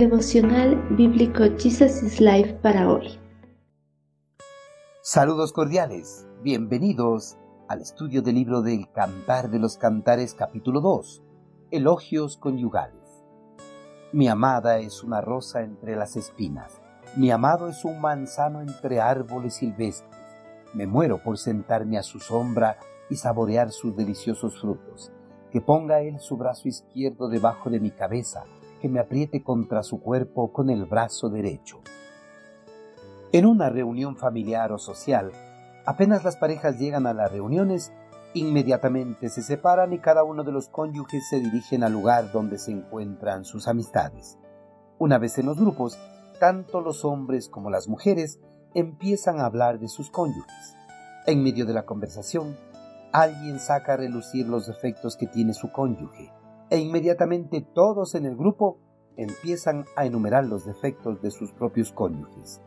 Devocional Bíblico Jesus is Life para hoy. Saludos cordiales, bienvenidos al estudio del libro del Cantar de los Cantares capítulo 2, Elogios conyugales. Mi amada es una rosa entre las espinas, mi amado es un manzano entre árboles silvestres. Me muero por sentarme a su sombra y saborear sus deliciosos frutos. Que ponga él su brazo izquierdo debajo de mi cabeza, que me apriete contra su cuerpo con el brazo derecho. En una reunión familiar o social, apenas las parejas llegan a las reuniones, inmediatamente se separan y cada uno de los cónyuges se dirigen al lugar donde se encuentran sus amistades. Una vez en los grupos, tanto los hombres como las mujeres empiezan a hablar de sus cónyuges. En medio de la conversación, alguien saca a relucir los defectos que tiene su cónyuge e inmediatamente todos en el grupo empiezan a enumerar los defectos de sus propios cónyuges.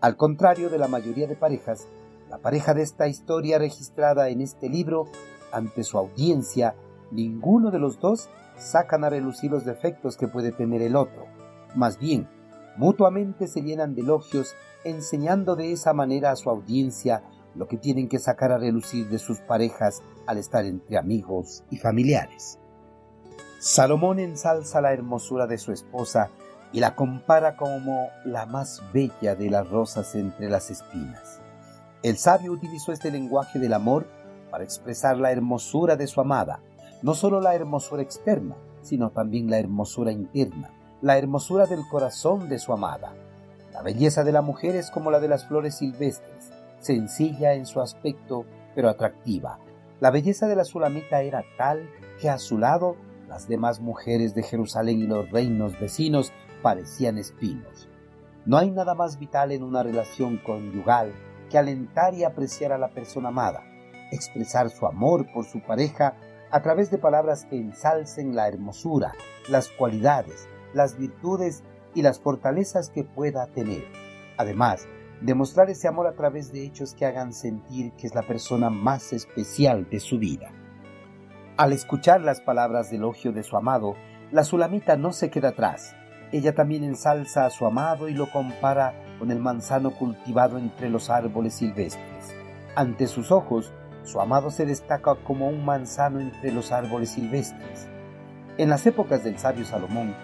Al contrario de la mayoría de parejas, la pareja de esta historia registrada en este libro, ante su audiencia, ninguno de los dos sacan a relucir los defectos que puede tener el otro. Más bien, mutuamente se llenan de elogios, enseñando de esa manera a su audiencia lo que tienen que sacar a relucir de sus parejas al estar entre amigos y familiares. Salomón ensalza la hermosura de su esposa y la compara como la más bella de las rosas entre las espinas. El sabio utilizó este lenguaje del amor para expresar la hermosura de su amada, no solo la hermosura externa, sino también la hermosura interna, la hermosura del corazón de su amada. La belleza de la mujer es como la de las flores silvestres, sencilla en su aspecto, pero atractiva. La belleza de la sulamita era tal que a su lado las demás mujeres de Jerusalén y los reinos vecinos parecían espinos. No hay nada más vital en una relación conyugal que alentar y apreciar a la persona amada, expresar su amor por su pareja a través de palabras que ensalcen la hermosura, las cualidades, las virtudes y las fortalezas que pueda tener. Además, demostrar ese amor a través de hechos que hagan sentir que es la persona más especial de su vida. Al escuchar las palabras de elogio de su amado, la sulamita no se queda atrás. Ella también ensalza a su amado y lo compara con el manzano cultivado entre los árboles silvestres. Ante sus ojos, su amado se destaca como un manzano entre los árboles silvestres. En las épocas del sabio Salomón,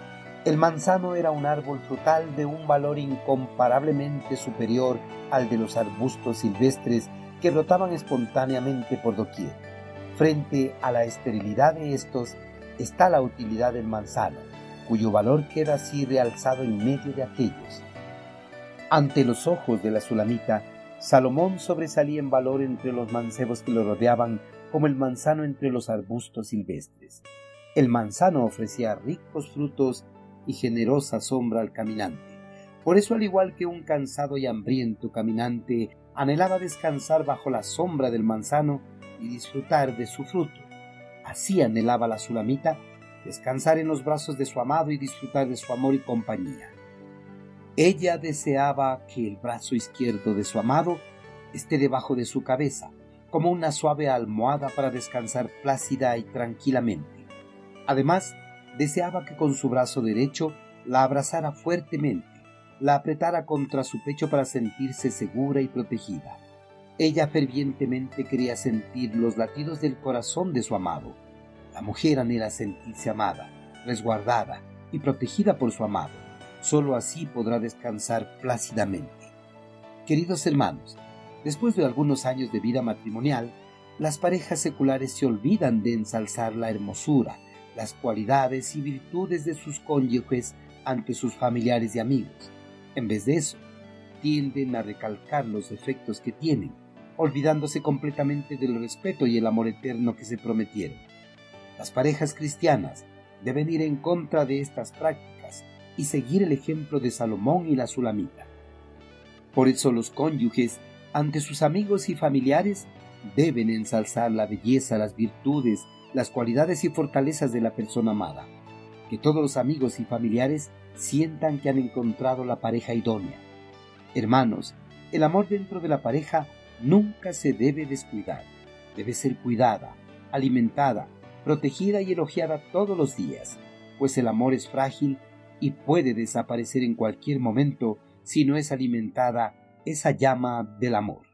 el manzano era un árbol frutal de un valor incomparablemente superior al de los arbustos silvestres que brotaban espontáneamente por doquier. Frente a la esterilidad de estos está la utilidad del manzano, cuyo valor queda así realzado en medio de aquellos. Ante los ojos de la sulamita, Salomón sobresalía en valor entre los mancebos que lo rodeaban como el manzano entre los arbustos silvestres. El manzano ofrecía ricos frutos y generosa sombra al caminante. Por eso, al igual que un cansado y hambriento caminante anhelaba descansar bajo la sombra del manzano, y disfrutar de su fruto. Así anhelaba la sulamita descansar en los brazos de su amado y disfrutar de su amor y compañía. Ella deseaba que el brazo izquierdo de su amado esté debajo de su cabeza, como una suave almohada para descansar plácida y tranquilamente. Además, deseaba que con su brazo derecho la abrazara fuertemente, la apretara contra su pecho para sentirse segura y protegida. Ella fervientemente quería sentir los latidos del corazón de su amado. La mujer anhela sentirse amada, resguardada y protegida por su amado. Solo así podrá descansar plácidamente. Queridos hermanos, después de algunos años de vida matrimonial, las parejas seculares se olvidan de ensalzar la hermosura, las cualidades y virtudes de sus cónyuges ante sus familiares y amigos. En vez de eso, tienden a recalcar los defectos que tienen olvidándose completamente del respeto y el amor eterno que se prometieron. Las parejas cristianas deben ir en contra de estas prácticas y seguir el ejemplo de Salomón y la Sulamita. Por eso los cónyuges, ante sus amigos y familiares, deben ensalzar la belleza, las virtudes, las cualidades y fortalezas de la persona amada. Que todos los amigos y familiares sientan que han encontrado la pareja idónea. Hermanos, el amor dentro de la pareja nunca se debe descuidar. Debe ser cuidada, alimentada, protegida y elogiada todos los días, pues el amor es frágil y puede desaparecer en cualquier momento si no es alimentada esa llama del amor.